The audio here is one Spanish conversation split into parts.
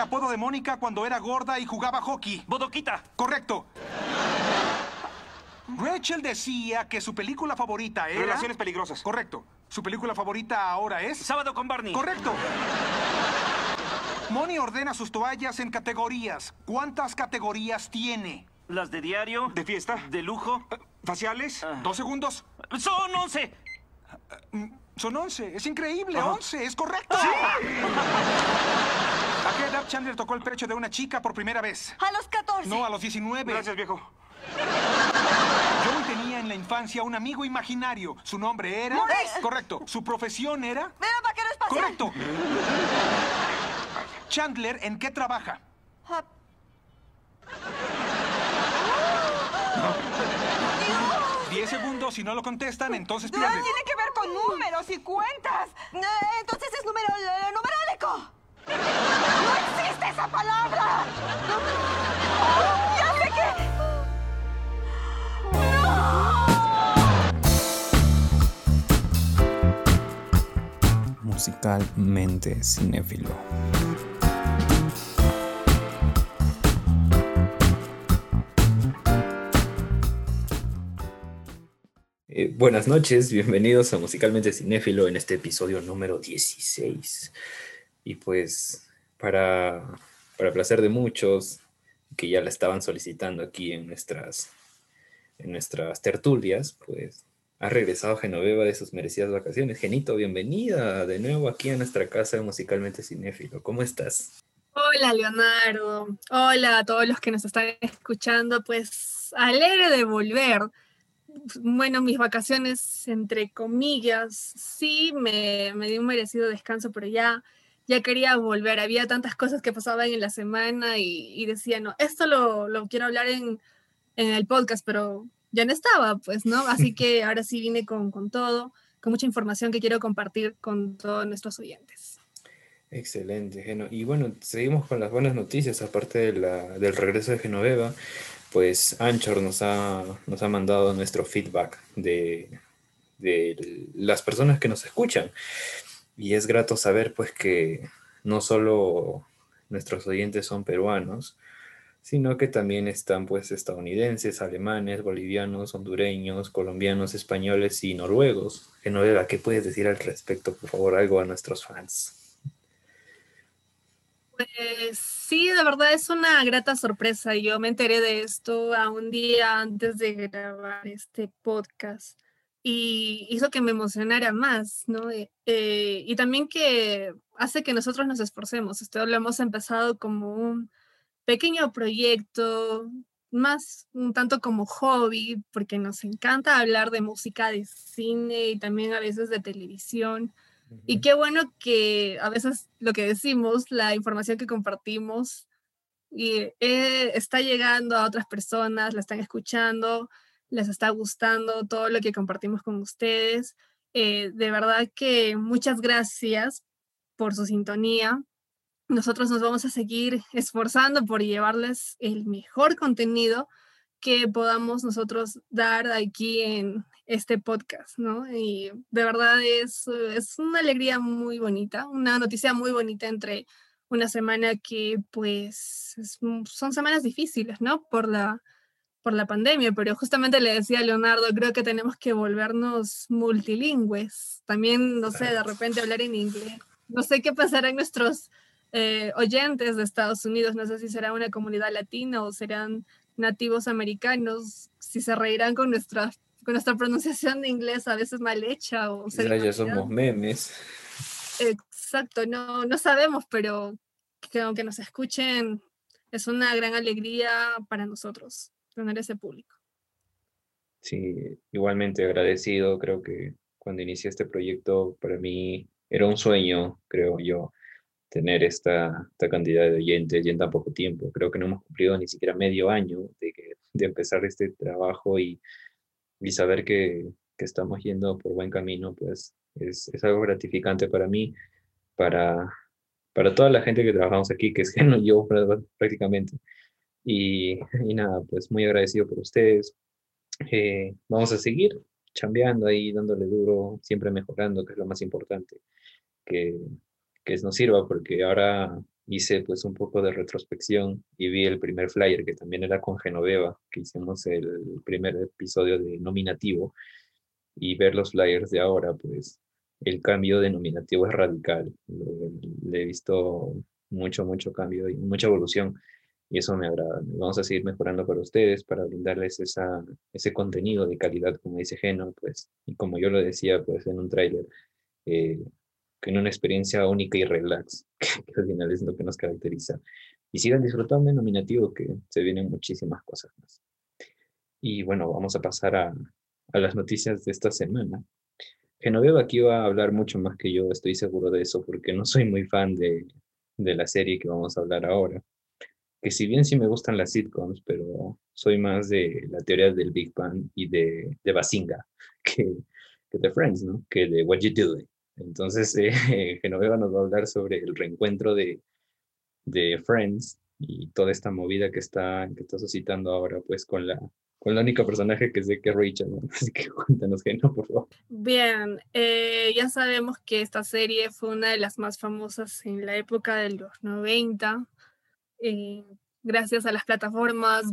el apodo de Mónica cuando era gorda y jugaba hockey? Bodoquita. Correcto. Rachel decía que su película favorita era... Relaciones peligrosas. Correcto. ¿Su película favorita ahora es? Sábado con Barney. Correcto. Moni ordena sus toallas en categorías. ¿Cuántas categorías tiene? Las de diario. ¿De fiesta? De lujo. Eh, ¿Faciales? Ah. Dos segundos. Son once. Son 11. Es increíble. 11. Es correcto. ¿A qué edad Chandler tocó el pecho de una chica por primera vez? A los 14. No, a los 19. Gracias, viejo. Joey tenía en la infancia un amigo imaginario. Su nombre era... Maurice. Correcto. Su profesión era... Era vaquero espacial. Correcto. Chandler, ¿en qué trabaja? Ah, Diez segundos. Si no lo contestan, entonces pierden. Tiene que ver con números y cuentas. Entonces es número, eh, numerólico. ¡No existe esa palabra! ¡Oh, ¡Ya sé que... musicalmente cinéfilo. Eh, buenas noches, bienvenidos a Musicalmente Cinéfilo en este episodio número 16. Y pues, para, para placer de muchos que ya la estaban solicitando aquí en nuestras, en nuestras tertulias, pues ha regresado Genoveva de sus merecidas vacaciones. Genito, bienvenida de nuevo aquí a nuestra casa Musicalmente Cinéfilo. ¿Cómo estás? Hola Leonardo, hola a todos los que nos están escuchando, pues alegre de volver. Bueno, mis vacaciones, entre comillas, sí, me, me di un merecido descanso, pero ya, ya quería volver. Había tantas cosas que pasaban en la semana y, y decía, no, esto lo, lo quiero hablar en, en el podcast, pero ya no estaba, pues, ¿no? Así que ahora sí vine con, con todo, con mucha información que quiero compartir con todos nuestros oyentes. Excelente, Geno. Y bueno, seguimos con las buenas noticias, aparte de la, del regreso de Genoveva, pues Anchor nos ha, nos ha mandado nuestro feedback de, de las personas que nos escuchan. Y es grato saber pues que no solo nuestros oyentes son peruanos, sino que también están pues estadounidenses, alemanes, bolivianos, hondureños, colombianos, españoles y noruegos. Genoveva, ¿qué puedes decir al respecto, por favor, algo a nuestros fans? Pues sí, de verdad es una grata sorpresa. Yo me enteré de esto a un día antes de grabar este podcast y hizo que me emocionara más, ¿no? Eh, eh, y también que hace que nosotros nos esforcemos. Esto lo hemos empezado como un pequeño proyecto, más un tanto como hobby, porque nos encanta hablar de música, de cine y también a veces de televisión. Y qué bueno que a veces lo que decimos, la información que compartimos, y, eh, está llegando a otras personas, la están escuchando, les está gustando todo lo que compartimos con ustedes. Eh, de verdad que muchas gracias por su sintonía. Nosotros nos vamos a seguir esforzando por llevarles el mejor contenido que podamos nosotros dar aquí en este podcast, ¿no? Y de verdad es, es una alegría muy bonita, una noticia muy bonita entre una semana que pues es- son semanas difíciles, ¿no? Por la, por la pandemia, pero justamente le decía a Leonardo, creo que tenemos que volvernos multilingües, también, no sé, de repente hablar en inglés. No sé qué pasará en nuestros eh, oyentes de Estados Unidos, no sé si será una comunidad latina o serán nativos americanos, si se reirán con nuestra, con nuestra pronunciación de inglés a veces mal hecha o Ya, ya somos memes. Exacto, no, no sabemos, pero que aunque nos escuchen, es una gran alegría para nosotros tener ese público. Sí, igualmente agradecido. Creo que cuando inicié este proyecto, para mí era un sueño, creo yo, tener esta, esta cantidad de oyentes y en tan poco tiempo. Creo que no hemos cumplido ni siquiera medio año de, que- de empezar este trabajo y, y saber que, que estamos yendo por buen camino, pues es, es algo gratificante para mí, para, para toda la gente que trabajamos aquí, que es que no yo prá- prácticamente. Y, y nada, pues muy agradecido por ustedes. Eh, vamos a seguir chambeando ahí, dándole duro, siempre mejorando, que es lo más importante, que, que nos sirva, porque ahora hice pues un poco de retrospección y vi el primer flyer que también era con Genoveva, que hicimos el primer episodio de nominativo y ver los flyers de ahora, pues el cambio de nominativo es radical. Le he visto mucho, mucho cambio y mucha evolución y eso me agrada. Vamos a seguir mejorando para ustedes, para brindarles esa, ese contenido de calidad, como dice Geno, pues, y como yo lo decía, pues, en un tráiler, eh, en una experiencia única y relax, que, al final es lo que nos caracteriza. Y sigan disfrutando el nominativo, que se vienen muchísimas cosas más. Y bueno, vamos a pasar a, a las noticias de esta semana. Genoveva aquí va a hablar mucho más que yo, estoy seguro de eso, porque no soy muy fan de, de la serie que vamos a hablar ahora. Que si bien sí me gustan las sitcoms, pero soy más de la teoría del Big Bang y de, de Basinga que, que de Friends, ¿no? Que de What You Doing. Entonces, eh, Genoveva nos va a hablar sobre el reencuentro de, de Friends y toda esta movida que está, que está suscitando ahora, pues, con la, con la única personaje que sé que es Rachel, ¿no? Así que cuéntanos, Geno, por favor. Bien, eh, ya sabemos que esta serie fue una de las más famosas en la época de los 90, eh, gracias a las plataformas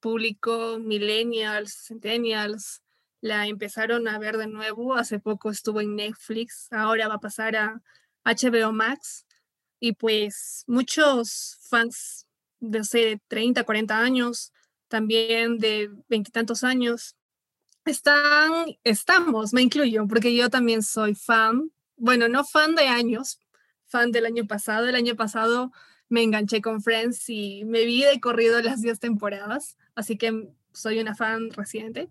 público, millennials, centennials, la empezaron a ver de nuevo. Hace poco estuvo en Netflix, ahora va a pasar a HBO Max. Y pues muchos fans de hace 30, 40 años, también de veintitantos años, están, estamos, me incluyo, porque yo también soy fan, bueno, no fan de años, fan del año pasado. El año pasado me enganché con Friends y me vi de corrido las 10 temporadas, así que soy una fan reciente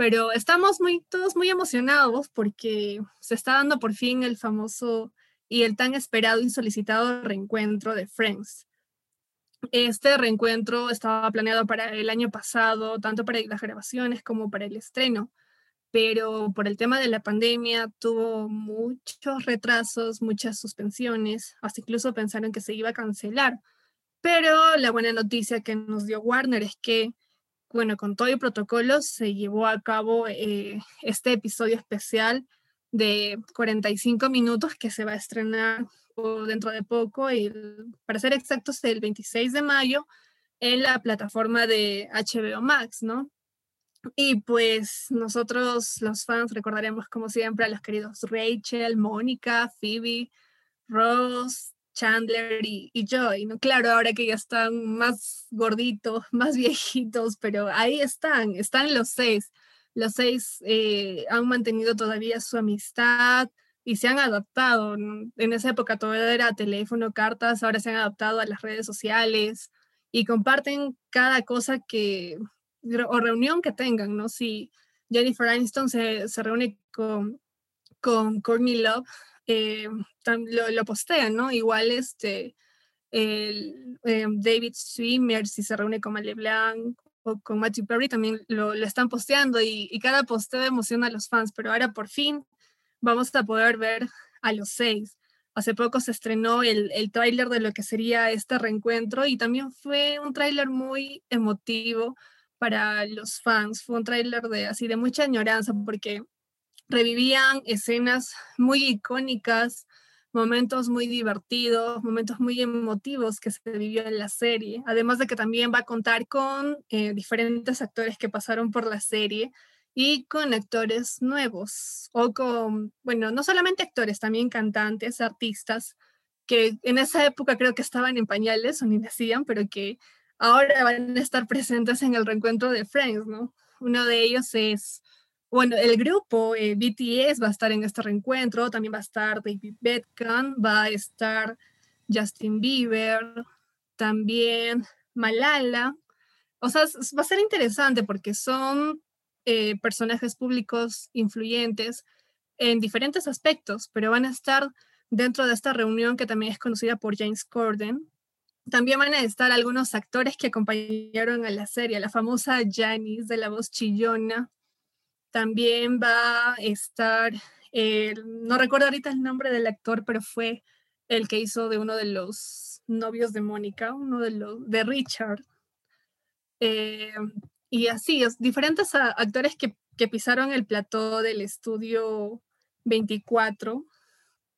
pero estamos muy, todos muy emocionados porque se está dando por fin el famoso y el tan esperado y solicitado reencuentro de Friends. Este reencuentro estaba planeado para el año pasado, tanto para las grabaciones como para el estreno, pero por el tema de la pandemia tuvo muchos retrasos, muchas suspensiones, hasta incluso pensaron que se iba a cancelar. Pero la buena noticia que nos dio Warner es que bueno, con todo el protocolo se llevó a cabo eh, este episodio especial de 45 minutos que se va a estrenar dentro de poco, y para ser exactos, el 26 de mayo en la plataforma de HBO Max, ¿no? Y pues nosotros, los fans, recordaremos como siempre a los queridos Rachel, Mónica, Phoebe, Ross, Chandler y, Joy, ¿no? Claro, ahora que ya están más gorditos, más viejitos, pero ahí están, están los seis. Los seis eh, han mantenido todavía su amistad y se han adaptado. En esa época todavía era teléfono, cartas, ahora se han adaptado a las redes sociales y comparten cada cosa que, o reunión que tengan, ¿no? Si Jennifer Aniston se, se reúne con, con Courtney Love, eh, lo, lo, postean, ¿no? Igual este, el, eh, David Swimmer, si se reúne con Male Blanc o con Matthew Perry, también lo, lo están posteando y, y, cada posteo emociona a los fans, pero ahora por fin vamos a poder ver a los seis. Hace poco se estrenó el, el tráiler de lo que sería este reencuentro y también fue un tráiler muy emotivo para los fans. Fue un tráiler de así de mucha añoranza porque revivían escenas muy icónicas, momentos muy divertidos, momentos muy emotivos que se vivió en la serie, además de que también va a contar con eh, diferentes actores que pasaron por la serie y con actores nuevos, o con, bueno, no solamente actores, también cantantes, artistas, que en esa época creo que estaban en pañales o ni nacían, pero que ahora van a estar presentes en el reencuentro de Friends, ¿no? Uno de ellos es bueno, el grupo eh, BTS va a estar en este reencuentro, también va a estar David Beckham, va a estar Justin Bieber, también Malala. O sea, va a ser interesante porque son eh, personajes públicos influyentes en diferentes aspectos, pero van a estar dentro de esta reunión que también es conocida por James Corden. También van a estar algunos actores que acompañaron a la serie, la famosa Janice de la voz chillona, también va a estar, no recuerdo ahorita el nombre del actor, pero fue el que hizo de uno de los novios de Mónica, uno de los de Richard. Eh, y así, es, diferentes actores que, que pisaron el plató del estudio 24,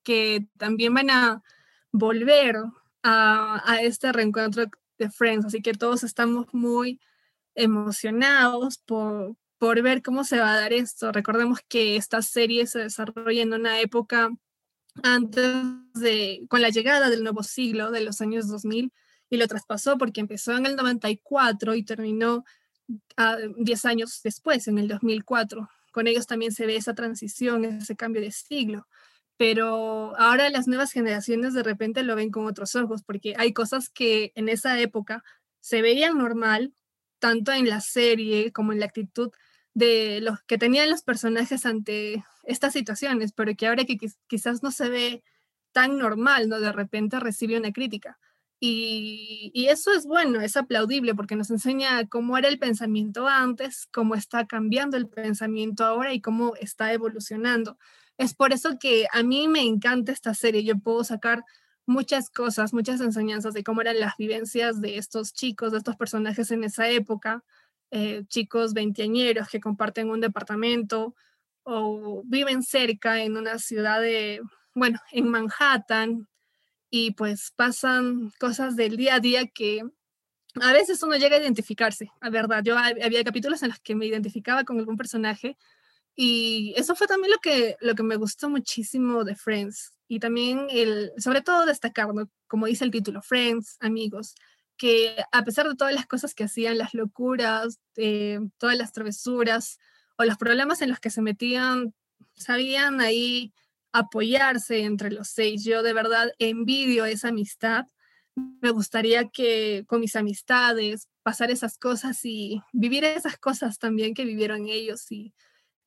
que también van a volver a, a este reencuentro de Friends, así que todos estamos muy emocionados por, por ver cómo se va a dar esto. Recordemos que esta serie se desarrolla en una época antes de, con la llegada del nuevo siglo, de los años 2000, y lo traspasó porque empezó en el 94 y terminó 10 años después, en el 2004. Con ellos también se ve esa transición, ese cambio de siglo. Pero ahora las nuevas generaciones de repente lo ven con otros ojos, porque hay cosas que en esa época se veían normal, tanto en la serie como en la actitud de los que tenían los personajes ante estas situaciones, pero que ahora que quizás no se ve tan normal, ¿no? De repente recibe una crítica. Y, y, eso es bueno, es aplaudible porque nos enseña cómo era el pensamiento antes, cómo está cambiando el pensamiento ahora y cómo está evolucionando. Es por eso que a mí me encanta esta serie. Yo puedo sacar muchas cosas, muchas enseñanzas de cómo eran las vivencias de estos chicos, de estos personajes en esa época, eh, chicos veinteañeros que comparten un departamento o viven cerca en una ciudad de, bueno, en Manhattan y pues pasan cosas del día a día que a veces uno llega a identificarse, a verdad. Yo había capítulos en los que me identificaba con algún personaje y eso fue también lo que, lo que me gustó muchísimo de Friends. Y también, el, sobre todo, destacar, como dice el título, Friends, amigos que a pesar de todas las cosas que hacían, las locuras, eh, todas las travesuras o los problemas en los que se metían, sabían ahí apoyarse entre los seis. Yo de verdad envidio esa amistad. Me gustaría que con mis amistades pasar esas cosas y vivir esas cosas también que vivieron ellos y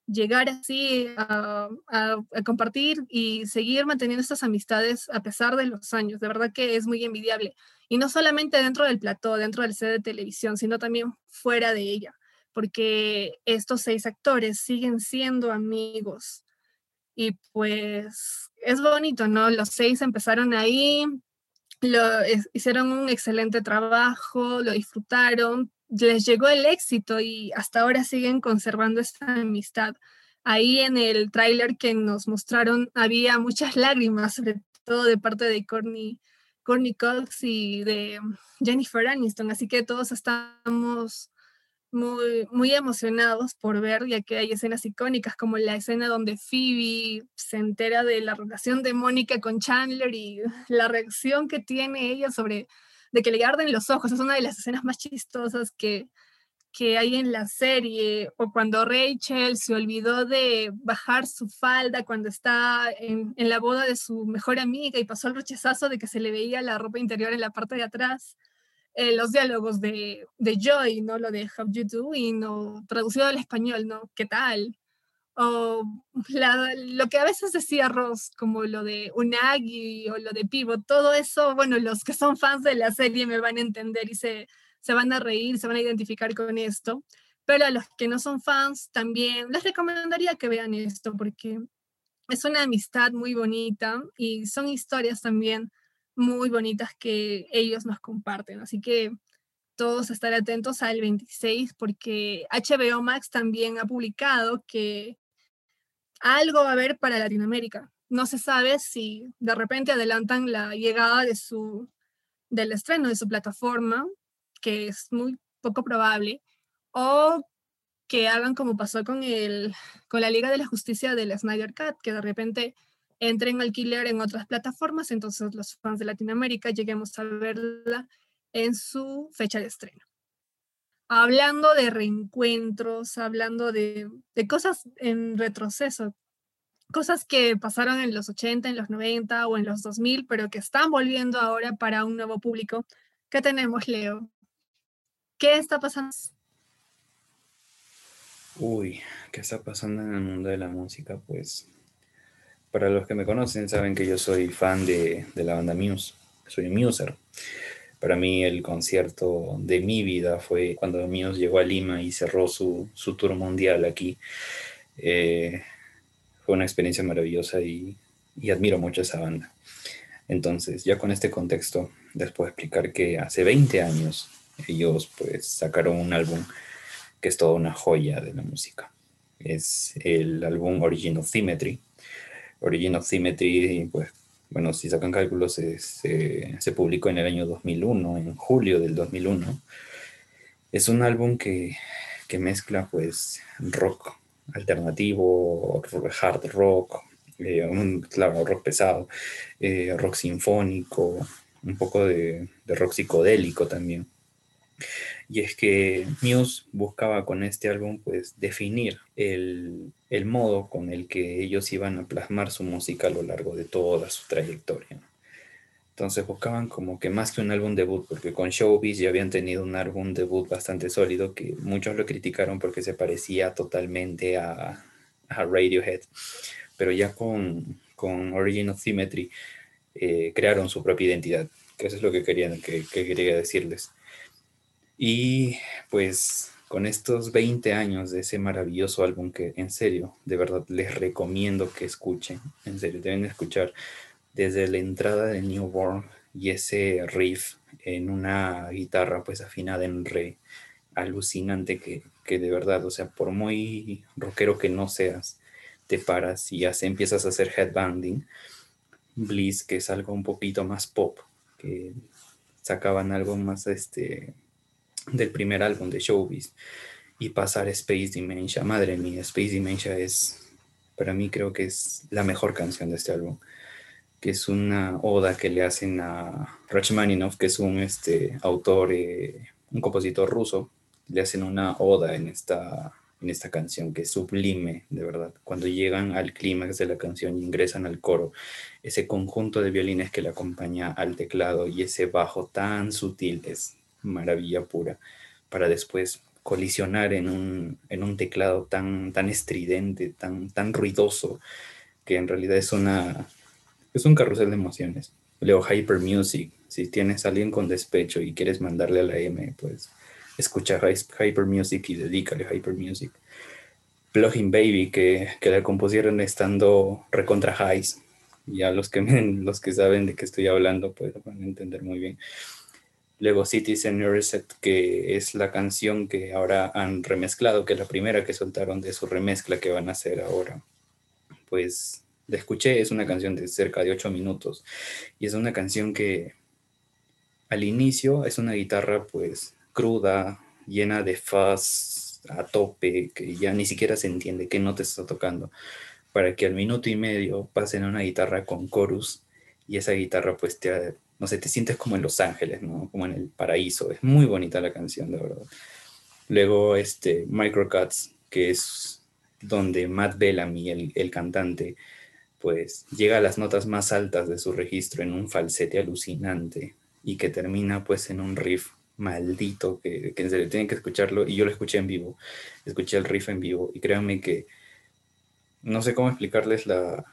llegar así a, compartir y seguir manteniendo estas amistades a pesar de los años. De verdad que es muy envidiable. Y no solamente dentro del plató, dentro del set de televisión, sino también fuera de ella, porque estos seis actores siguen siendo amigos. Y pues es bonito, ¿no? Los seis empezaron ahí, lo, hicieron un excelente trabajo, lo disfrutaron, les llegó el éxito y hasta ahora siguen conservando esta amistad. Ahí en el tráiler que nos mostraron había muchas lágrimas, sobre todo de parte de Courtney, Courtney Cox y de Jennifer Aniston, así que todos estamos muy, muy emocionados por ver, ya que hay escenas icónicas como la escena donde Phoebe se entera de la relación de Mónica con Chandler y la reacción que tiene ella sobre de que le arden los ojos. Es una de las escenas más chistosas que, que hay en la serie, o cuando Rachel se olvidó de bajar su falda cuando está en, en, la boda de su mejor amiga y pasó el rechazazo de que se le veía la ropa interior en la parte de atrás. Eh, los diálogos de, de, Joy, ¿no? Lo de How You Doing, o traducido al español, ¿no? ¿Qué tal? O lo que a veces decía Ross, como lo de Unagi o lo de Pivot, todo eso, bueno, los que son fans de la serie me van a entender y se, se van a reír, se van a identificar con esto, pero a los que no son fans también les recomendaría que vean esto porque es una amistad muy bonita y son historias también muy bonitas que ellos nos comparten, así que todos estar atentos al 26 porque HBO Max también ha publicado que algo va a haber para Latinoamérica. No se sabe si de repente adelantan la llegada de su, del estreno de su plataforma, que es muy poco probable, o que hagan como pasó con, el, con la Liga de la Justicia del Snyder Cut, que de repente entren alquiler en otras plataformas, entonces los fans de Latinoamérica lleguemos a verla en su fecha de estreno hablando de reencuentros, hablando de, cosas en retroceso, cosas que pasaron en los 80, en los 90 o en los 2000, pero que están volviendo ahora para un nuevo público. ¿Qué tenemos, Leo? ¿Qué está pasando? Uy, ¿qué está pasando en el mundo de la música? Pues para los que me conocen saben que yo soy fan de, de la banda Muse, soy un muser. Para mí el concierto de mi vida fue cuando Muse llegó a Lima y cerró su, su tour mundial aquí. Eh, fue una experiencia maravillosa y, y, admiro mucho esa banda. Entonces, ya con este contexto, les puedo explicar que hace 20 años ellos pues sacaron un álbum que es toda una joya de la música. Es el álbum Origin of Symmetry. Origin of Symmetry pues bueno, si sacan cálculos, se, se, publicó en el año 2001, en julio del 2001. Es un álbum que, que mezcla pues rock alternativo, hard rock, eh, un, claro, rock pesado, eh, rock sinfónico, un poco de, de, rock psicodélico también. Y es que Muse buscaba con este álbum pues definir el, el modo con el que ellos iban a plasmar su música a lo largo de toda su trayectoria. Entonces buscaban como que más que un álbum debut, porque con Showbiz ya habían tenido un álbum debut bastante sólido que muchos lo criticaron porque se parecía totalmente a, a Radiohead, pero ya con, con Origin of Symmetry eh, crearon su propia identidad, que eso es lo que, querían, que, que quería decirles. Y pues con estos 20 años de ese maravilloso álbum que en serio, de verdad les recomiendo que escuchen, en serio, deben escuchar desde la entrada de Newborn y ese riff en una guitarra pues afinada en re, alucinante que, que de verdad, o sea, por muy rockero que no seas, te paras y ya se empiezas a hacer headbanding. Bliss, que es algo un poquito más pop, que sacaban algo más este del primer álbum de Showbiz y pasar Space Dementia. Madre mía, Space Dementia es, para mí creo que es la mejor canción de este álbum, que es una oda que le hacen a Rachmaninoff, que es un este, autor, eh, un compositor ruso, le hacen una oda en esta, en esta canción que es sublime, de verdad. Cuando llegan al clímax de la canción y ingresan al coro, ese conjunto de violines que le acompaña al teclado y ese bajo tan sutil es maravilla pura, para después colisionar en un, en un teclado tan, tan estridente, tan, tan ruidoso, que en realidad es, una, es un carrusel de emociones. Leo Hyper Music, si tienes a alguien con despecho y quieres mandarle a la M, pues escucha Hyper Music y dedícale Hyper Music. Plugin Baby, que, que la compusieron estando recontra highs. Ya los que, los que saben de qué estoy hablando, pues van a entender muy bien. Luego Citizen Reset, que es la canción que ahora han remezclado, que es la primera que soltaron de su remezcla que van a hacer ahora. Pues la escuché, es una canción de cerca de 8 minutos y es una canción que al inicio es una guitarra pues cruda, llena de fuzz a tope, que ya ni siquiera se entiende qué te está tocando, para que al minuto y medio pasen a una guitarra con chorus y esa guitarra pues te, no sé, te sientes como en Los Ángeles, ¿no? Como en el paraíso. Es muy bonita la canción, de verdad. Luego, este, Microcuts, que es donde Matt Bellamy, el, el cantante, pues llega a las notas más altas de su registro en un falsete alucinante y que termina pues en un riff maldito que, que en serio tienen que escucharlo y yo lo escuché en vivo, escuché el riff en vivo y créanme que no sé cómo explicarles la,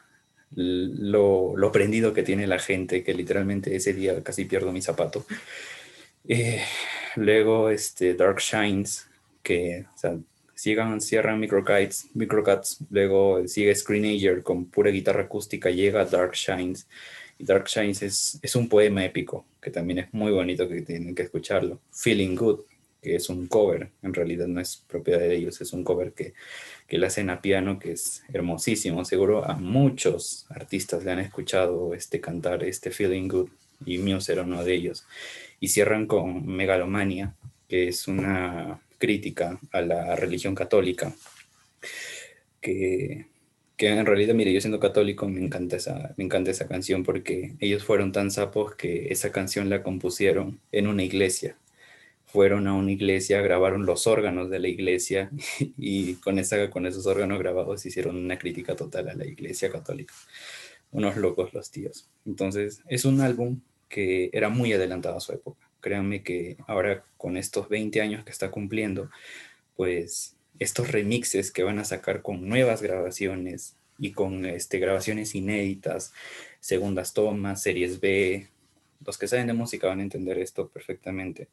lo, lo prendido que tiene la gente, que literalmente ese día casi pierdo mi zapato. Eh, luego, este, Dark Shines, que o sea, sigan, cierran Microcuts, Microcuts, luego sigue Screenager con pura guitarra acústica, llega Dark Shines. Dark Shines es, es un poema épico, que también es muy bonito, que tienen que escucharlo. Feeling Good, que es un cover, en realidad no es propiedad de ellos, es un cover que que la hacen a piano, que es hermosísimo. Seguro a muchos artistas le han escuchado este cantar, este Feeling Good, y Muse era uno de ellos. Y cierran con Megalomania, que es una crítica a la religión católica, que, que en realidad, mire, yo siendo católico me encanta, esa, me encanta esa canción porque ellos fueron tan sapos que esa canción la compusieron en una iglesia fueron a una iglesia, grabaron los órganos de la iglesia y con, esa, con esos órganos grabados hicieron una crítica total a la iglesia católica. Unos locos los tíos. Entonces, es un álbum que era muy adelantado a su época. Créanme que ahora con estos 20 años que está cumpliendo, pues estos remixes que van a sacar con nuevas grabaciones y con este, grabaciones inéditas, segundas tomas, series B, los que saben de música van a entender esto perfectamente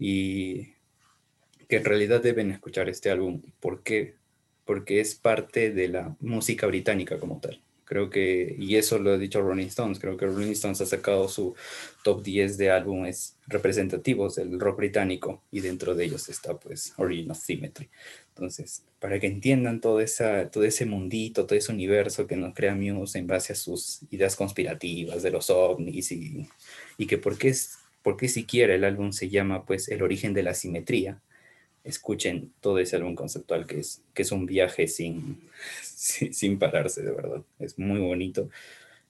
y que en realidad deben escuchar este álbum. ¿Por qué? Porque es parte de la música británica como tal. Creo que, y eso lo ha dicho Rolling Stones, creo que Rolling Stones ha sacado su top 10 de álbumes representativos del rock británico y dentro de ellos está pues Origin Symmetry. Entonces, para que entiendan todo, esa, todo ese mundito, todo ese universo que nos crea Muse en base a sus ideas conspirativas de los ovnis y, y que por qué, es, por qué siquiera el álbum se llama pues El origen de la simetría, escuchen todo ese álbum conceptual que es, que es un viaje sin, sin, pararse, de verdad. Es muy bonito.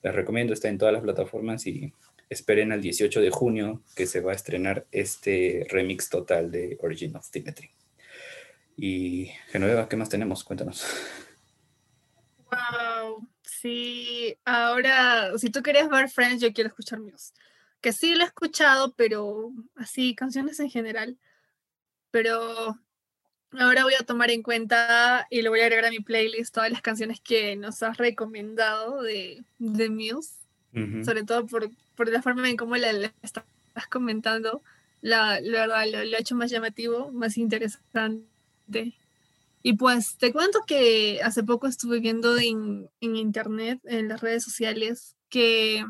Les recomiendo, está en todas las plataformas y esperen al 18 de junio que se va a estrenar este remix total de Origin of Symmetry. Y Genoveva, ¿qué más tenemos? Cuéntanos. Wow, sí, ahora, si tú querías ver Friends, yo quiero escuchar Muse. Que sí lo he escuchado, pero así, canciones en general pero ahora voy a tomar en cuenta y le voy a agregar a mi playlist todas las canciones que nos has recomendado de, de Muse, sobre todo por, por, la forma en cómo la, estás comentando, la, la verdad lo, lo, ha hecho más llamativo, más interesante. Y pues te cuento que hace poco estuve viendo en, en internet, en las redes sociales, que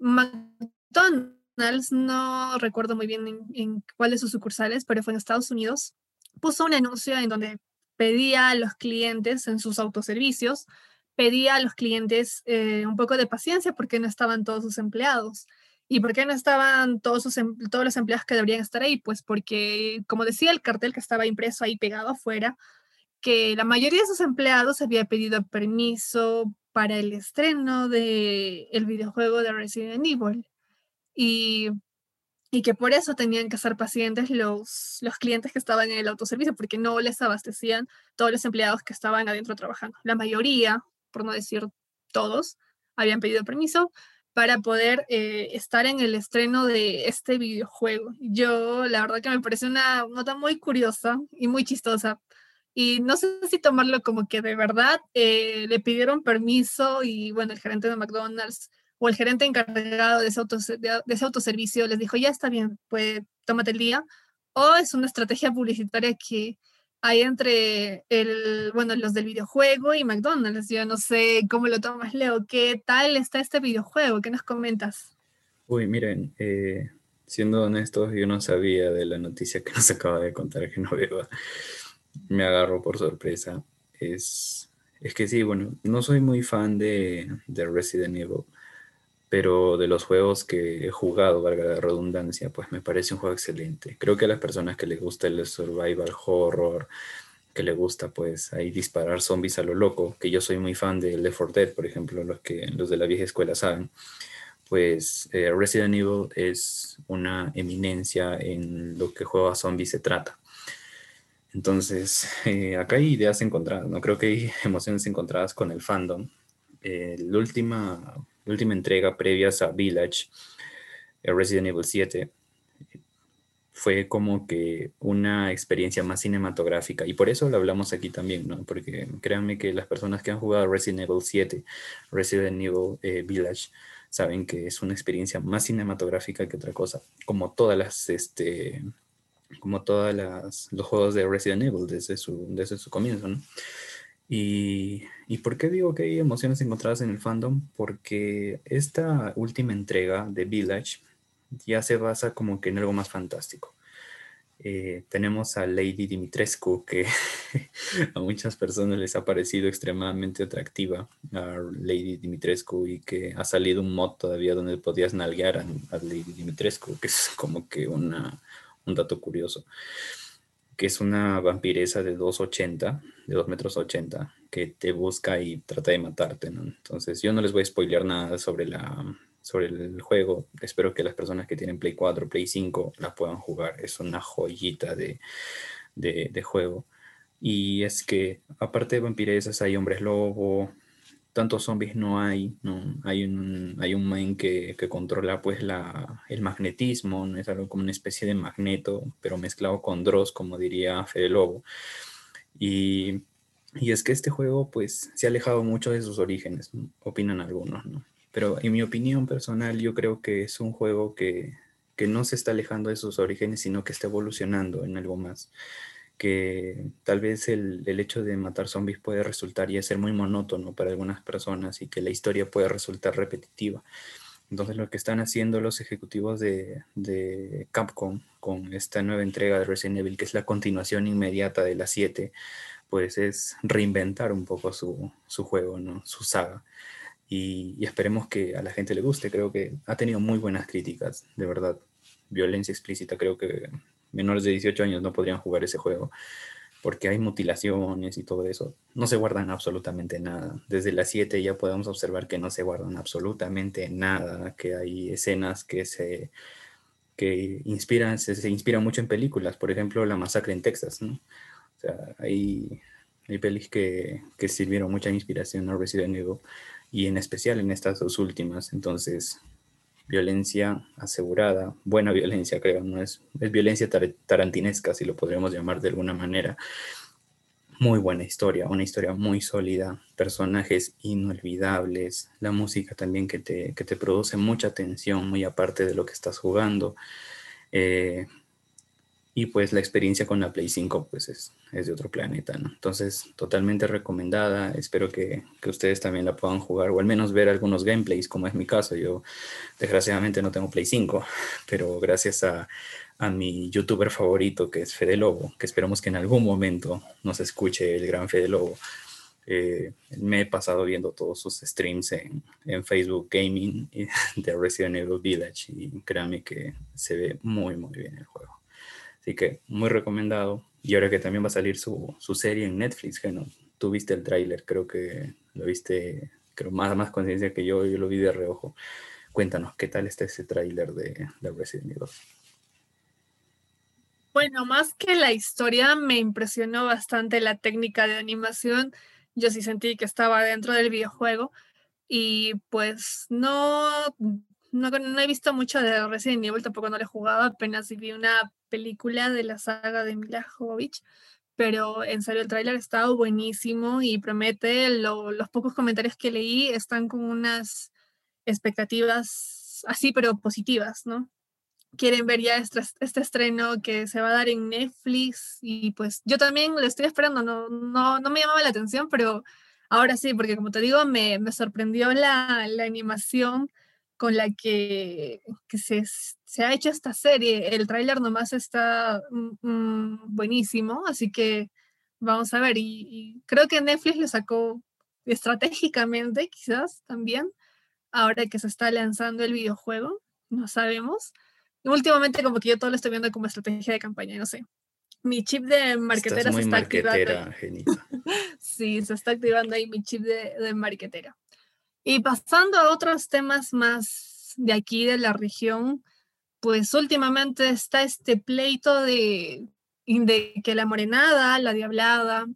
McDonald's no recuerdo muy bien en, en cuál de sus sucursales, pero fue en Estados Unidos, puso un anuncio en donde pedía a los clientes en sus autoservicios, pedía a los clientes eh, un poco de paciencia porque no estaban todos sus empleados. ¿Y por qué no estaban todos, em, todos los empleados que deberían estar ahí? Pues porque, como decía el cartel que estaba impreso ahí pegado afuera, que la mayoría de sus empleados había pedido permiso para el estreno del el videojuego de Resident Evil y, y que por eso tenían que ser pacientes los, los clientes que estaban en el autoservicio, porque no les abastecían todos los empleados que estaban adentro trabajando. La mayoría, por no decir todos, habían pedido permiso para poder eh, estar en el estreno de este videojuego. Yo, la verdad que me parece una nota muy curiosa y muy chistosa. Y no sé si tomarlo como que de verdad eh, le pidieron permiso y bueno, el gerente de McDonald's o el gerente encargado de ese, de ese autoservicio les dijo, ya está bien, pues tómate el día, o es una estrategia publicitaria que hay entre el, bueno, los del videojuego y McDonald's. Yo no sé cómo lo tomas, Leo. ¿Qué tal está este videojuego? ¿Qué nos comentas? Uy, miren, eh, siendo honestos, yo no sabía de la noticia que nos acaba de contar que no veo. Me agarro por sorpresa. Es, es que sí, bueno, no soy muy fan de, de Resident Evil pero de los juegos que he jugado, valga la redundancia, pues me parece un juego excelente. Creo que a las personas que les gusta el survival horror, que les gusta pues ahí disparar zombies a lo loco, que yo soy muy fan de Left 4 Dead, por ejemplo, los que los de la vieja escuela saben, pues eh, Resident Evil es una eminencia en lo que juego a zombies se trata. Entonces, eh, acá hay ideas encontradas, ¿no? Creo que hay emociones encontradas con el fandom. Eh, la última última entrega previas a Village, Resident Evil 7, fue como que una experiencia más cinematográfica y por eso lo hablamos aquí también, ¿no? Porque créanme que las personas que han jugado Resident Evil 7, Resident Evil eh, Village, saben que es una experiencia más cinematográfica que otra cosa, como todas las, este, como todas las, los juegos de Resident Evil desde su, desde su comienzo, ¿no? Y, ¿Y por qué digo que hay emociones encontradas en el fandom? Porque esta última entrega de Village ya se basa como que en algo más fantástico. Eh, tenemos a Lady Dimitrescu, que a muchas personas les ha parecido extremadamente atractiva, a Lady Dimitrescu, y que ha salido un mod todavía donde podías nalguear a, a Lady Dimitrescu, que es como que una, un dato curioso que es una vampiresa de 2,80, de 2 metros 80, que te busca y trata de matarte. Entonces yo no les voy a spoilear nada sobre, la, sobre el juego. Espero que las personas que tienen Play 4, Play 5 la puedan jugar. Es una joyita de, de, de juego. Y es que aparte de vampiresas hay hombres lobo, tantos zombies no hay, ¿no? Hay un, hay un main que, que, controla pues la, el magnetismo, ¿no? Es algo como una especie de magneto, pero mezclado con Dross, como diría Fede Lobo. Y, y, es que este juego pues se ha alejado mucho de sus orígenes, opinan algunos, ¿no? Pero en mi opinión personal yo creo que es un juego que, que no se está alejando de sus orígenes, sino que está evolucionando en algo más que tal vez el, el, hecho de matar zombies puede resultar y ser muy monótono para algunas personas y que la historia puede resultar repetitiva. Entonces lo que están haciendo los ejecutivos de, de, Capcom con esta nueva entrega de Resident Evil, que es la continuación inmediata de la 7, pues es reinventar un poco su, su juego, ¿no? su saga. Y, y, esperemos que a la gente le guste. Creo que ha tenido muy buenas críticas, de verdad. Violencia explícita, creo que menores de 18 años no podrían jugar ese juego porque hay mutilaciones y todo eso. No se guardan absolutamente nada. Desde las 7 ya podemos observar que no se guardan absolutamente nada, que hay escenas que se que inspiran, se, se mucho en películas, por ejemplo, La masacre en Texas, ¿no? O sea, hay, hay pelis que, que sirvieron mucha inspiración a Resident Evil y en especial en estas dos últimas. Entonces, violencia asegurada, buena violencia creo, no es, es violencia tar tarantinesca, si lo podríamos llamar de alguna manera. Muy buena historia, una historia muy sólida, personajes inolvidables, la música también que te, que te produce mucha tensión, muy aparte de lo que estás jugando. Eh, y pues la experiencia con la Play 5 pues es, es de otro planeta. Entonces, totalmente recomendada, espero que, que, ustedes también la puedan jugar o al menos ver algunos gameplays, como es mi caso, yo desgraciadamente no tengo Play 5, pero gracias a, a mi youtuber favorito que es Fede Lobo, que esperamos que en algún momento nos escuche el gran Fede Lobo, eh, me he pasado viendo todos sus streams en, en, Facebook Gaming de Resident Evil Village y créanme que se ve muy muy bien el juego. Así que muy recomendado. Y ahora que también va a salir su, su serie en Netflix, que no, tú viste el tráiler, creo que lo viste, creo más, más conciencia que yo, yo lo vi de reojo. Cuéntanos, ¿qué tal está ese tráiler de, de Resident Evil? Bueno, más que la historia, me impresionó bastante la técnica de animación. Yo sí sentí que estaba dentro del videojuego y pues no, no, no he visto mucho de Resident Evil, tampoco no lo he jugado, apenas vi una película de la saga de Mila Jovovich, pero en serio el tráiler está buenísimo y promete, lo, los pocos comentarios que leí están con unas expectativas así, pero positivas, ¿no? Quieren ver ya este, estreno que se va a dar en Netflix y pues yo también lo estoy esperando, no, no, no me llamaba la atención, pero ahora sí, porque como te digo, me, sorprendió la animación con la que, que se, se, ha hecho esta serie. El tráiler nomás está mm, buenísimo, así que vamos a ver. Y, y, creo que Netflix lo sacó estratégicamente, quizás también, ahora que se está lanzando el videojuego, no sabemos. Y últimamente como que yo todo lo estoy viendo como estrategia de campaña, no sé. Mi chip de marquetera se está activando. sí, se está activando ahí mi chip de, de marquetera. Y pasando a otros temas más de aquí, de la región, pues últimamente está este pleito de, que la morenada, la diablada,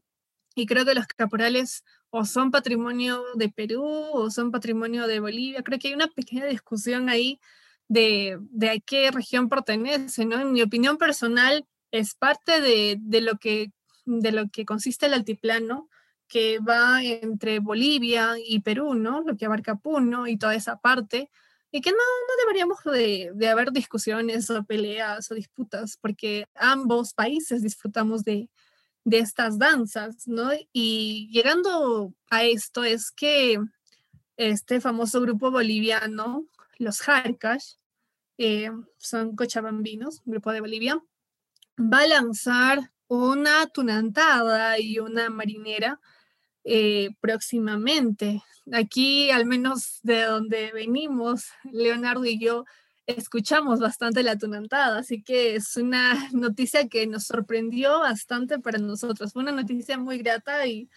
y creo que los caporales o son patrimonio de Perú o son patrimonio de Bolivia. Creo que hay una pequeña discusión ahí de, de a qué región pertenece, ¿no? En mi opinión personal, es parte de, lo, que, de lo que consiste el altiplano, que va entre Bolivia y Perú, ¿no? Lo que abarca Puno y toda esa parte, y que no, no deberíamos de, de, haber discusiones o peleas o disputas, porque ambos países disfrutamos de, de estas danzas, ¿no? Y llegando a esto es que este famoso grupo boliviano, los Jarcas, eh, son cochabambinos, grupo de Bolivia, va a lanzar una tunantada y una marinera eh, próximamente. Aquí, al menos de donde venimos, Leonardo y yo escuchamos bastante la tunantada, así que es una noticia que nos sorprendió bastante para nosotros. Fue una noticia muy grata y,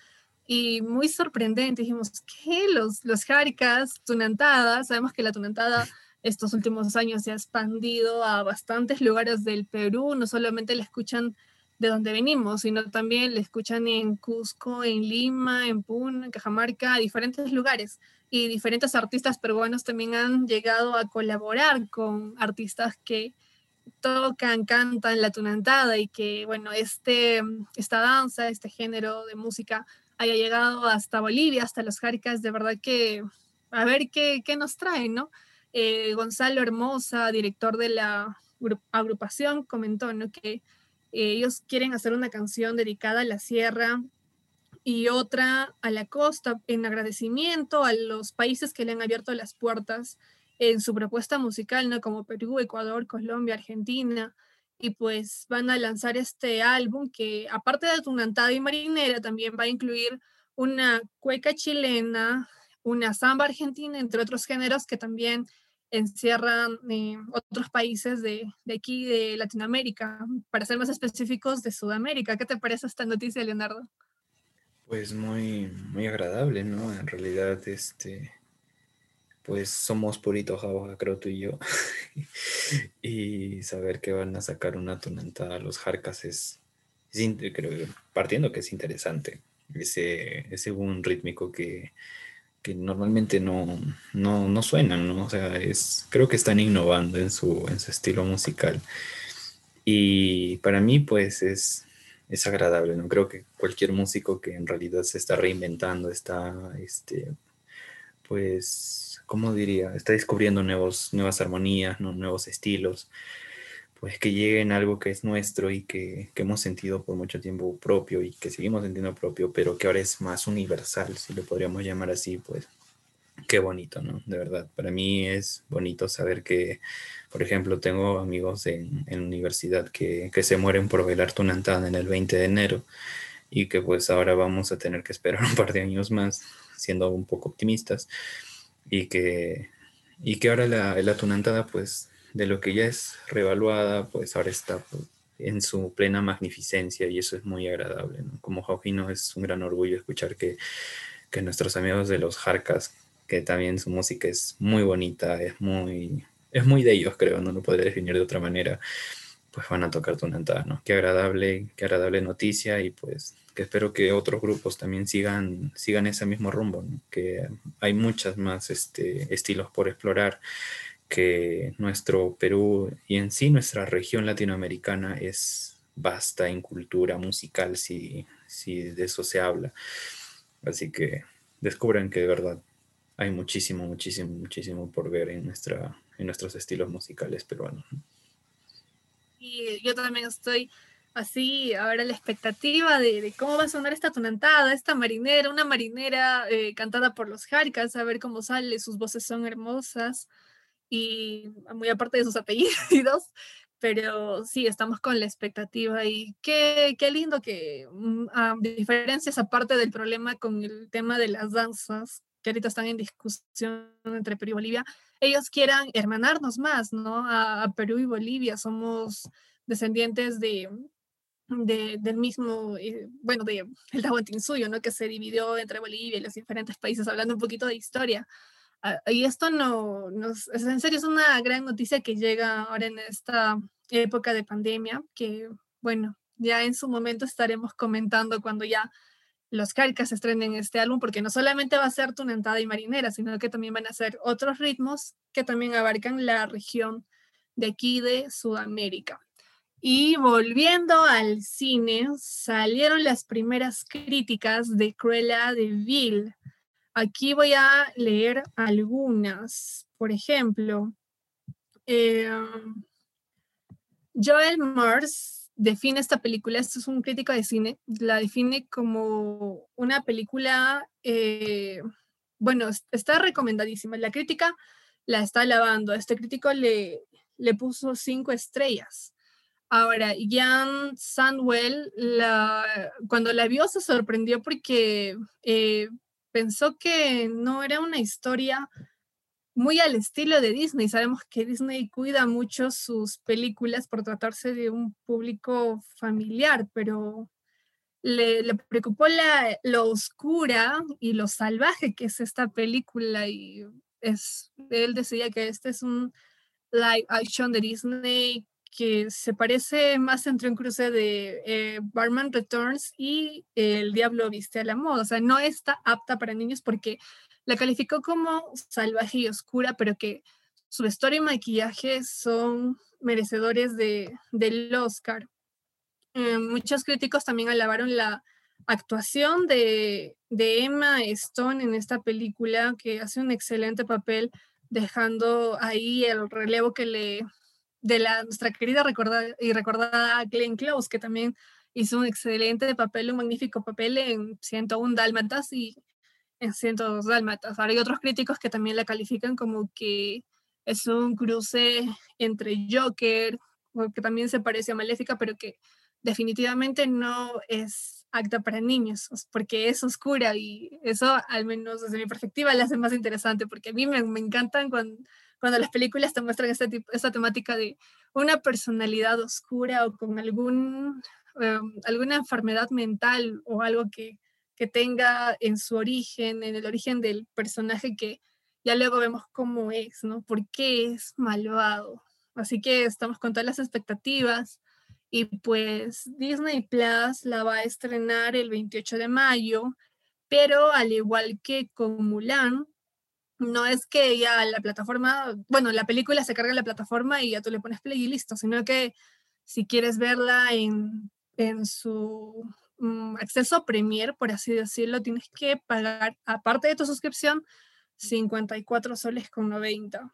y muy sorprendente. Dijimos, ¿qué? Los, los jaricas, tunantada, sabemos que la tunantada estos últimos años se ha expandido a bastantes lugares del Perú, no solamente la escuchan de donde venimos, sino también le escuchan en Cusco, en Lima, en Puno, en Cajamarca, diferentes lugares. Y diferentes artistas peruanos también han llegado a colaborar con artistas que tocan, cantan la tunantada y que, bueno, este, esta danza, este género de música haya llegado hasta Bolivia, hasta los Jaricas, de verdad que a ver qué, qué nos trae, ¿no? Eh, Gonzalo Hermosa, director de la agrupación, comentó ¿no? que ellos quieren hacer una canción dedicada a la sierra y otra a la costa en agradecimiento a los países que le han abierto las puertas en su propuesta musical, ¿no? Como Perú, Ecuador, Colombia, Argentina. Y pues van a lanzar este álbum que, aparte de Tunantada y Marinera, también va a incluir una cueca chilena, una samba argentina, entre otros géneros que también encierran eh, otros países de, de, aquí, de Latinoamérica, para ser más específicos, de Sudamérica. ¿Qué te parece esta noticia, Leonardo? Pues muy, muy agradable, ¿no? En realidad, este, pues somos puritos jabos, creo tú y yo. y saber que van a sacar una tonantada a los Jarcas es, creo, partiendo que es interesante. Ese, ese un rítmico que, que normalmente no, no, no, suenan, ¿no? O sea, es, creo que están innovando en su, en su estilo musical. Y para mí, pues, es, es agradable, ¿no? Creo que cualquier músico que en realidad se está reinventando, está, este, pues, ¿cómo diría? Está descubriendo nuevos, nuevas armonías, nuevos estilos, pues que lleguen algo que es nuestro y que, que, hemos sentido por mucho tiempo propio y que seguimos sintiendo propio, pero que ahora es más universal, si lo podríamos llamar así, pues qué bonito, ¿no? De verdad, para mí es bonito saber que, por ejemplo, tengo amigos en, en universidad que, que, se mueren por bailar Tunantana en el 20 de enero y que pues ahora vamos a tener que esperar un par de años más, siendo un poco optimistas y que, y que ahora la, la tunantada, pues, de lo que ya es revaluada, pues ahora está en su plena magnificencia y eso es muy agradable. Como Jaujino es un gran orgullo escuchar que, que nuestros amigos de los Jarcas, que también su música es muy bonita, es muy, es muy de ellos, creo, no lo podría definir de otra manera, pues van a tocar tunantada, ¿no? Qué agradable, qué agradable noticia y pues que espero que otros grupos también sigan, sigan ese mismo rumbo, que hay muchas más este, estilos por explorar, que nuestro Perú y en sí nuestra región latinoamericana es vasta en cultura musical, si, si de eso se habla. Así que descubran que de verdad hay muchísimo, muchísimo, muchísimo por ver en, nuestra, en nuestros estilos musicales peruanos. Y yo también estoy así ahora la expectativa de, cómo va a sonar esta tonantada, esta marinera, una marinera eh, cantada por los Jarcas, a ver cómo sale, sus voces son hermosas y muy aparte de sus apellidos, pero sí, estamos con la expectativa y qué, qué lindo que, mm, a diferencias aparte del problema con el tema de las danzas, que ahorita están en discusión entre Perú y Bolivia, ellos quieran hermanarnos más, ¿no? A, a Perú y Bolivia somos descendientes de, del mismo, eh, bueno, de el Tahuantinsuyo, ¿no? Que se dividió entre Bolivia y los diferentes países, hablando un poquito de historia. Ah, y esto no, nos, en serio es una gran noticia que llega ahora en esta época de pandemia, que, bueno, ya en su momento estaremos comentando cuando ya los Carcas estrenen este álbum, porque no solamente va a ser Tunantada y Marinera, sino que también van a ser otros ritmos que también abarcan la región de aquí de Sudamérica. Y volviendo al cine, salieron las primeras críticas de Cruella de Vil. Aquí voy a leer algunas. Por ejemplo, eh, Joel Mars define esta película, esto es un crítico de cine, la define como una película, eh, bueno, está recomendadísima. La crítica la está alabando. Este crítico le, le puso cinco estrellas. Ahora, Jan Sandwell, cuando la vio se sorprendió porque eh, pensó que no era una historia muy al estilo de Disney. Sabemos que Disney cuida mucho sus películas por tratarse de un público familiar, pero le, preocupó la, lo oscura y lo salvaje que es esta película y es, él decía que este es un live action de Disney que se parece más entre un cruce de eh, Barman Returns y El Diablo Viste a la Moda. O sea, no está apta para niños porque la calificó como salvaje y oscura, pero que su vestuario y maquillaje son merecedores de, del Oscar. Eh, muchos críticos también alabaron la actuación de, de Emma Stone en esta película, que hace un excelente papel dejando ahí el relevo que le de la, nuestra querida recordada, y recordada Glenn Close, que también hizo un excelente papel, un magnífico papel en 101 Dálmatas y en 102 Dálmatas. Ahora hay otros críticos que también la califican como que es un cruce entre Joker, que también se parece a Maléfica, pero que definitivamente no es acta para niños, porque es oscura y eso, al menos desde mi perspectiva, la hace más interesante, porque a mí me, me encantan cuando, cuando, las películas te muestran esta temática de una personalidad oscura o con algún, um, alguna enfermedad mental o algo que, que tenga en su origen, en el origen del personaje que ya luego vemos cómo es, ¿no? ¿Por qué es malvado? Así que estamos con todas las expectativas. Y pues Disney Plus la va a estrenar el 28 de mayo, pero al igual que con Mulan, no es que ya la plataforma, bueno, la película se carga en la plataforma y ya tú le pones play y listo, sino que si quieres verla en, en su mm, acceso Premier, por así decirlo, tienes que pagar, aparte de tu suscripción, 54 soles con 90.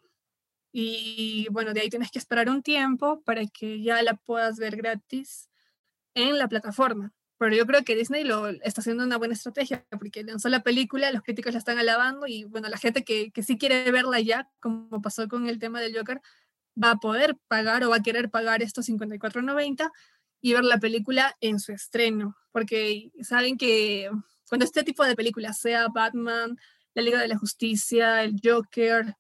Y bueno, de ahí tienes que esperar un tiempo para que ya la puedas ver gratis en la plataforma. Pero yo creo que Disney lo está haciendo una buena estrategia porque lanzó la película, los críticos la están alabando y bueno, la gente que, que sí quiere verla ya, como pasó con el tema del Joker, va a poder pagar o va a querer pagar estos 54.90 y ver la película en su estreno. Porque saben que cuando este tipo de películas, sea Batman, la Liga de la Justicia, el Joker,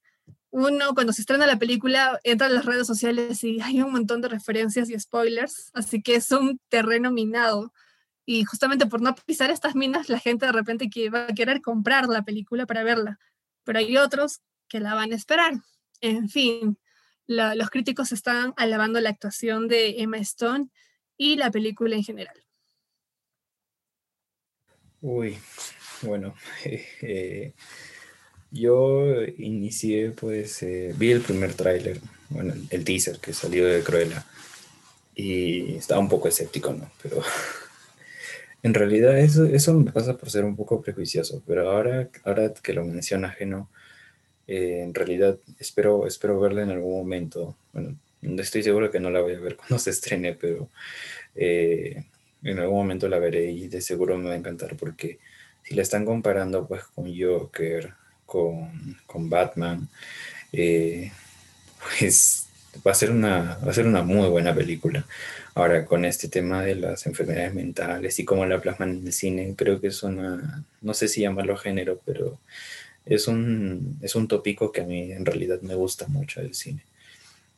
uno cuando se estrena la película entra en las redes sociales y hay un montón de referencias y spoilers, así que es un terreno minado. Y justamente por no pisar estas minas, la gente de repente que va a querer comprar la película para verla, pero hay otros que la van a esperar. En fin, los críticos están alabando la actuación de Emma Stone y la película en general. Uy, bueno, eh, yo inicié, pues, eh, vi el primer tráiler, bueno, el teaser que salió de Cruella y estaba un poco escéptico, ¿no? Pero en realidad eso, eso me pasa por ser un poco prejuicioso, pero ahora, ahora que lo mencionas, Geno, eh, en realidad espero, espero verla en algún momento. Bueno, estoy seguro que no la voy a ver cuando se estrene, pero eh, en algún momento la veré y de seguro me va a encantar porque si la están comparando pues con Joker, con, Batman, eh, pues va a, ser una, va a ser una muy buena película. Ahora, con este tema de las enfermedades mentales y cómo la plasman en el cine, creo que es una, no sé si llamarlo género, pero es un, es un tópico que a mí en realidad me gusta mucho del cine.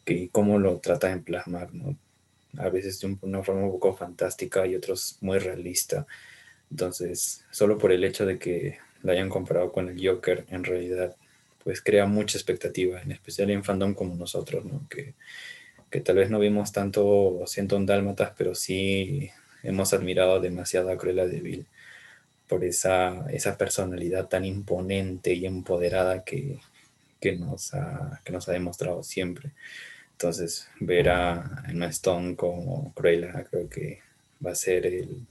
Que cómo lo trata de plasmar, ¿no? A veces de una forma un poco fantástica y otros muy realista. Entonces, solo por el hecho de que la hayan comparado con el Joker, en realidad, pues crea mucha expectativa, en especial en fandom como nosotros, ¿no? Que, que tal vez no vimos tanto Siento un Dálmatas, pero sí hemos admirado demasiado a Cruella de Vil por esa, esa personalidad tan imponente y empoderada que, que, nos ha, que nos ha demostrado siempre. Entonces, ver a Emma Stone como Cruella creo que va a ser el,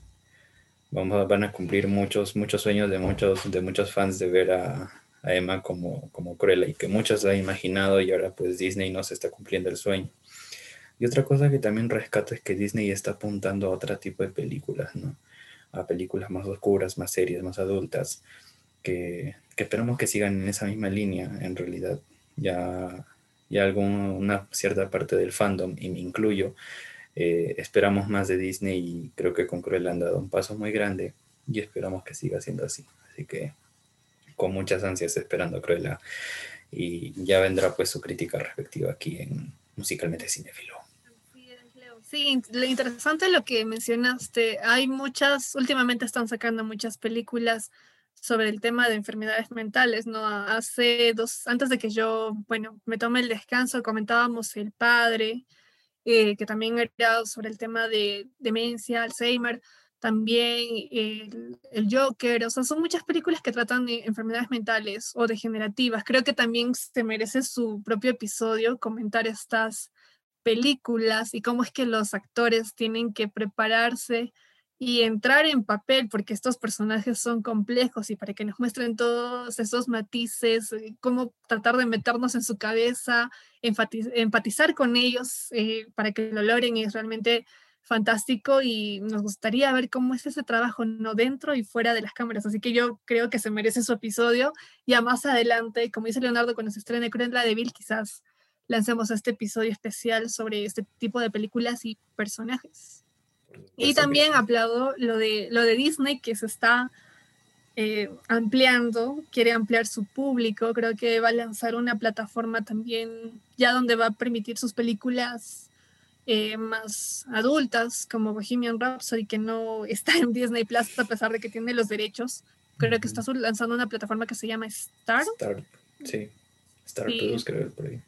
vamos, van a cumplir muchos, muchos sueños de muchos, de muchos fans de ver a, Emma como, como Cruella y que muchos la han imaginado y ahora pues Disney no se está cumpliendo el sueño. Y otra cosa que también rescato es que Disney está apuntando a otro tipo de películas, ¿no? A películas más oscuras, más serias, más adultas, que, que esperamos que sigan en esa misma línea, en realidad. Ya, ya alguna cierta parte del fandom, y me incluyo, eh, esperamos más de Disney y creo que con Cruella han dado un paso muy grande y esperamos que siga siendo así. Así que con muchas ansias esperando a Cruella y ya vendrá pues su crítica respectiva aquí en Musicalmente Cinefilo. Sí, lo interesante es lo que mencionaste. Hay muchas, últimamente están sacando muchas películas sobre el tema de enfermedades mentales, ¿no? Hace dos, antes de que yo, bueno, me tome el descanso, comentábamos El Padre, eh, que también era sobre el tema de demencia, Alzheimer, también el, el, Joker, o sea, son muchas películas que tratan de enfermedades mentales o degenerativas. Creo que también se merece su propio episodio comentar estas películas y cómo es que los actores tienen que prepararse y entrar en papel, porque estos personajes son complejos y para que nos muestren todos esos matices, eh, cómo tratar de meternos en su cabeza, empatizar con ellos eh, para que lo logren es realmente fantástico y nos gustaría ver cómo es ese trabajo, no dentro y fuera de las cámaras. Así que yo creo que se merece su episodio. Ya más adelante, como dice Leonardo, cuando se estrene Cruella de Vil, quizás lancemos este episodio especial sobre este tipo de películas y personajes. Y también hablado lo de, lo de Disney, que se está eh, ampliando, quiere ampliar su público, creo que va a lanzar una plataforma también ya donde va a permitir sus películas eh, más adultas, como Bohemian Rhapsody, que no está en Disney Plus a pesar de que tiene los derechos. Creo que está lanzando una plataforma que se llama Star. Star, sí. Star Plus, creo, por ahí.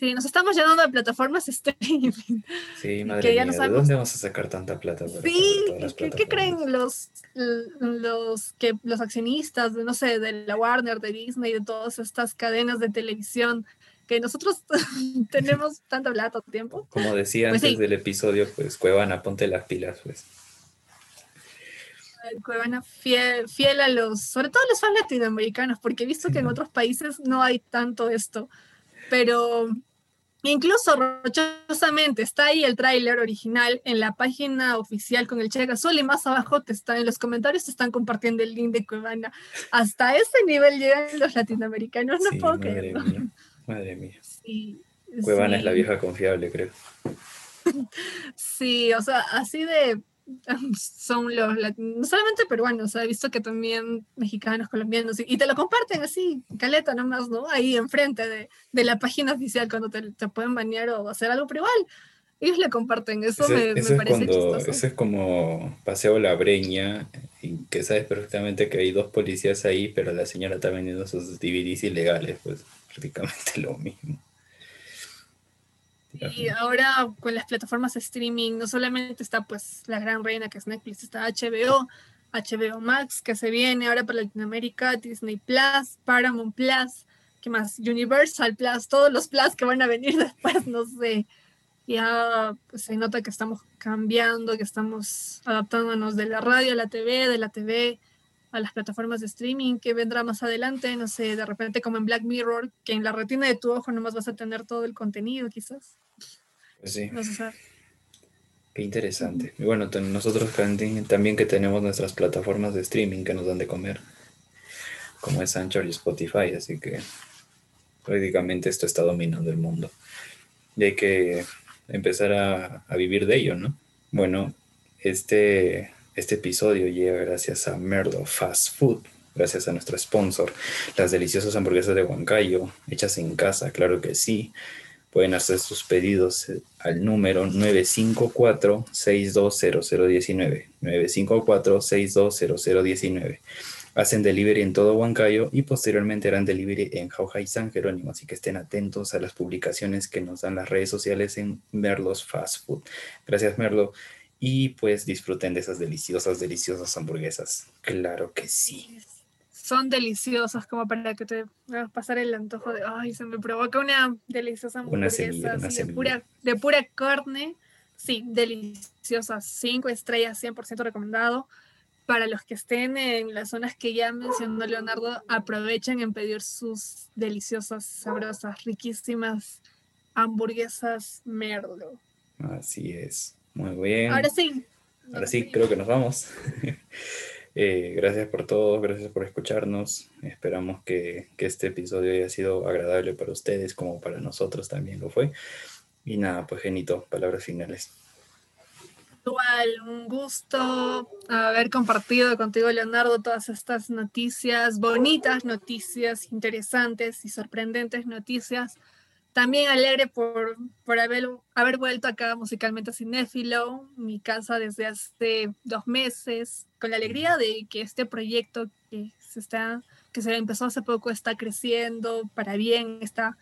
Sí, nos estamos llenando de plataformas streaming. Sí, madre mía, ¿de dónde vamos a sacar tanta plata? sí, ¿qué, creen los, los, que, los accionistas, no sé, de la Warner, de Disney, de todas estas cadenas de televisión, que nosotros tenemos tanta plata todo tiempo? Como decía pues antes del episodio, pues Cuevana, ponte las pilas, pues. Cuevana fiel, fiel a los, sobre todo a los fans latinoamericanos, porque he visto que en otros países no hay tanto esto. Pero Incluso rochosamente está ahí el tráiler original en la página oficial con el check azul y más abajo te está en los comentarios te están compartiendo el link de Cuevana. Hasta ese nivel llegan los latinoamericanos, no puedo creerlo. Mía, madre mía. Cuevana es la vieja confiable, creo. sí, o sea, así de son los, no solamente peruanos, he visto que también mexicanos, colombianos, y, te lo comparten así, caleta nomás, ¿no? Ahí enfrente de, de la página oficial cuando te, te, pueden banear o hacer algo, pero igual, ellos le comparten, eso, me, me, parece cuando, Eso es como Paseo La Breña, y que sabes perfectamente que hay dos policías ahí, pero la señora está vendiendo sus DVDs ilegales, pues prácticamente lo mismo. Y ahora con las plataformas de streaming, no solamente está pues la gran reina que es Netflix, está HBO, HBO Max que se viene ahora para Latinoamérica, Disney Plus, Paramount Plus, ¿qué más? Universal Plus, todos los Plus que van a venir después, no sé. Ya pues, se nota que estamos cambiando, que estamos adaptándonos de la radio a la TV, de la TV a las plataformas de streaming que vendrá más adelante, no sé, de repente como en Black Mirror, que en la retina de tu ojo nomás vas a tener todo el contenido quizás. Pues sí. Qué interesante. Y bueno, nosotros también que tenemos nuestras plataformas de streaming que nos dan de comer, como es Anchor y Spotify, así que prácticamente esto está dominando el mundo. Y hay que empezar a, a vivir de ello, ¿no? Bueno, este este episodio llega gracias a Merlo Fast Food, gracias a nuestro sponsor, las deliciosas hamburguesas de Huancayo, hechas en casa, claro que sí. Pueden hacer sus pedidos eh, al número 954-620019. 954-620019. Hacen delivery en todo Huancayo y posteriormente harán delivery en Jauja y San Jerónimo. Así que estén atentos a las publicaciones que nos dan las redes sociales en Merlos Fast Food. Gracias, Merlo y pues disfruten de esas deliciosas, deliciosas hamburguesas. Claro que sí. Son deliciosas como para que te a pasar el antojo de, ay, se me provoca una deliciosa hamburguesa de, pura, de pura carne. Sí, deliciosas, cinco estrellas, 100% recomendado. Para los que estén en las zonas que ya mencionó Leonardo, aprovechen en pedir sus deliciosas, sabrosas, riquísimas hamburguesas Merlo. Así es. Muy bien. Ahora sí. Ahora sí, creo que nos vamos. Eh, gracias por todo, gracias por escucharnos. Esperamos que, que, este episodio haya sido agradable para ustedes como para nosotros también lo fue. Y nada, pues Genito, palabras finales. Igual, un gusto haber compartido contigo, Leonardo, todas estas noticias, bonitas noticias, interesantes y sorprendentes noticias también alegre por, por haber, haber vuelto acá musicalmente a Cinéfilo, mi casa desde hace dos meses, con la alegría de que este proyecto que se, está, que se empezó hace poco está creciendo para bien, está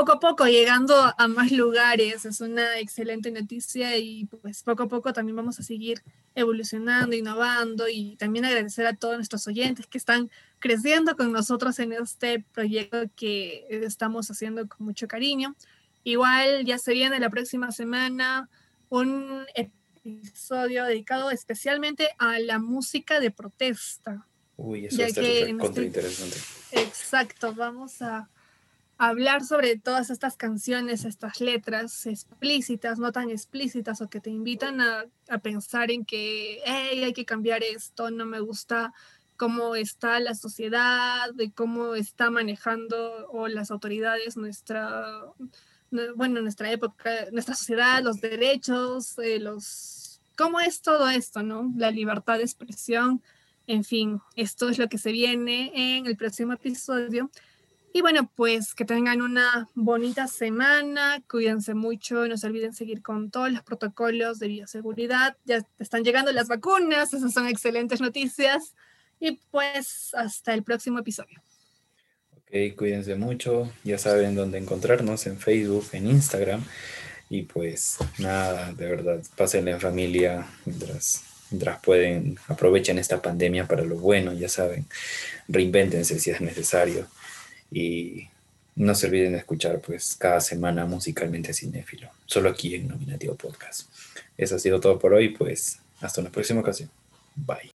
poco a poco llegando a más lugares. Es una excelente noticia y pues poco a poco también vamos a seguir evolucionando, innovando y también agradecer a todos nuestros oyentes que están creciendo con nosotros en este proyecto que estamos haciendo con mucho cariño. Igual ya se viene la próxima semana un episodio dedicado especialmente a la música de protesta. Uy, eso Ya está que contra este- interesante. Exacto, vamos a hablar sobre todas estas canciones, estas letras explícitas, no tan explícitas, o que te invitan a, a pensar en que "Hey, hay que cambiar esto, no me gusta cómo está la sociedad, de cómo está manejando o las autoridades nuestra, nu- bueno, nuestra época, nuestra sociedad, los derechos, eh, los, cómo es todo esto, ¿no? La libertad de expresión. En fin, esto es lo que se viene en el próximo episodio. Y bueno, pues que tengan una bonita semana, cuídense mucho, no se olviden seguir con todos los protocolos de bioseguridad. Ya están llegando las vacunas, esas son excelentes noticias. Y pues hasta el próximo episodio. Ok, cuídense mucho. Ya saben dónde encontrarnos en Facebook, en Instagram. Y pues nada, de verdad, pásenla en familia mientras, mientras pueden. Aprovechen esta pandemia para lo bueno, ya saben. Reinvéntense si es necesario. Y no se olviden de escuchar pues cada semana musicalmente cinéfilo. Solo aquí en Nominativo Podcast. Eso ha sido todo por hoy, pues hasta una próxima ocasión. Bye.